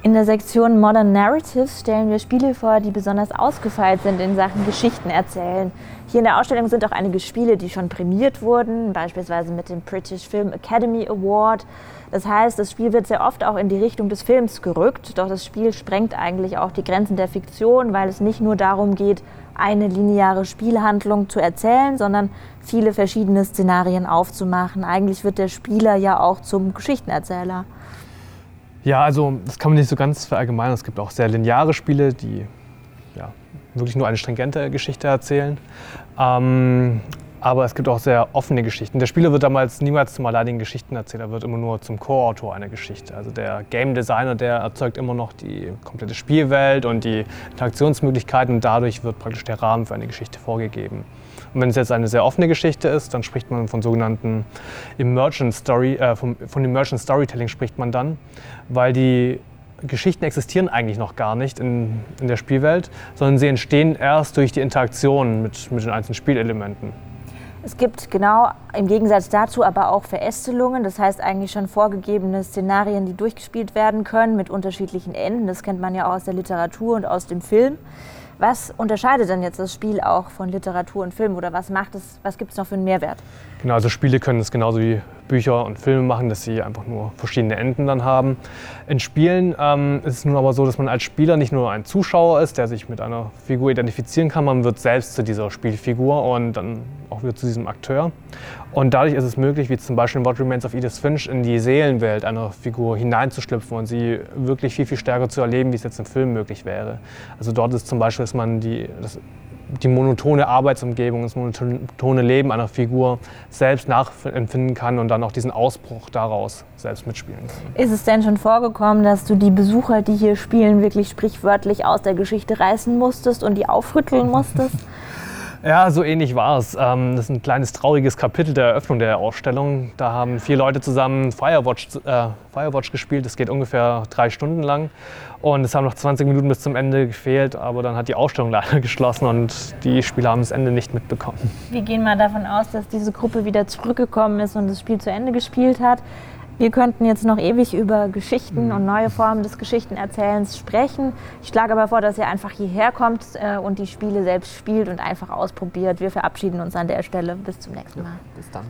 In der Sektion Modern Narratives stellen wir Spiele vor, die besonders ausgefeilt sind in Sachen Geschichten erzählen. Hier in der Ausstellung sind auch einige Spiele, die schon prämiert wurden, beispielsweise mit dem British Film Academy Award. Das heißt, das Spiel wird sehr oft auch in die Richtung des Films gerückt, doch das Spiel sprengt eigentlich auch die Grenzen der Fiktion, weil es nicht nur darum geht, eine lineare Spielhandlung zu erzählen, sondern viele verschiedene Szenarien aufzumachen. Eigentlich wird der Spieler ja auch zum Geschichtenerzähler. Ja, also das kann man nicht so ganz verallgemeinern. Es gibt auch sehr lineare Spiele, die ja, wirklich nur eine stringente Geschichte erzählen. Ähm, aber es gibt auch sehr offene Geschichten. Der Spieler wird damals niemals zum alleinigen Geschichtenerzähler, wird immer nur zum Co-Autor einer Geschichte. Also der Game Designer, der erzeugt immer noch die komplette Spielwelt und die Interaktionsmöglichkeiten und dadurch wird praktisch der Rahmen für eine Geschichte vorgegeben. Und wenn es jetzt eine sehr offene Geschichte ist, dann spricht man von sogenannten Emergent Story, äh, von, von Emergent Storytelling spricht man dann, weil die Geschichten existieren eigentlich noch gar nicht in, in der Spielwelt, sondern sie entstehen erst durch die Interaktion mit, mit den einzelnen Spielelementen. Es gibt genau im Gegensatz dazu aber auch Verästelungen, das heißt eigentlich schon vorgegebene Szenarien, die durchgespielt werden können mit unterschiedlichen Enden. Das kennt man ja auch aus der Literatur und aus dem Film. Was unterscheidet denn jetzt das Spiel auch von Literatur und Film oder was macht es, was gibt es noch für einen Mehrwert? Genau, also Spiele können es genauso wie Bücher und Filme machen, dass sie einfach nur verschiedene Enden dann haben. In Spielen ähm, ist es nun aber so, dass man als Spieler nicht nur ein Zuschauer ist, der sich mit einer Figur identifizieren kann, man wird selbst zu dieser Spielfigur und dann auch wieder zu diesem Akteur. Und dadurch ist es möglich, wie zum Beispiel in What Remains of Edith Finch, in die Seelenwelt einer Figur hineinzuschlüpfen und sie wirklich viel, viel stärker zu erleben, wie es jetzt im Film möglich wäre. Also dort ist zum Beispiel, dass man die, das die monotone Arbeitsumgebung, das monotone Leben einer Figur selbst nachempfinden kann und dann auch diesen Ausbruch daraus selbst mitspielen kann. Ist es denn schon vorgekommen, dass du die Besucher, die hier spielen, wirklich sprichwörtlich aus der Geschichte reißen musstest und die aufrütteln musstest? Ja, so ähnlich war es. Ähm, das ist ein kleines trauriges Kapitel der Eröffnung der Ausstellung. Da haben vier Leute zusammen Firewatch, äh, Firewatch gespielt. Das geht ungefähr drei Stunden lang. Und es haben noch 20 Minuten bis zum Ende gefehlt, aber dann hat die Ausstellung leider geschlossen und die Spieler haben das Ende nicht mitbekommen. Wir gehen mal davon aus, dass diese Gruppe wieder zurückgekommen ist und das Spiel zu Ende gespielt hat. Wir könnten jetzt noch ewig über Geschichten mhm. und neue Formen des Geschichtenerzählens sprechen. Ich schlage aber vor, dass ihr einfach hierher kommt äh, und die Spiele selbst spielt und einfach ausprobiert. Wir verabschieden uns an der Stelle. Bis zum nächsten Mal. Ja, bis dann.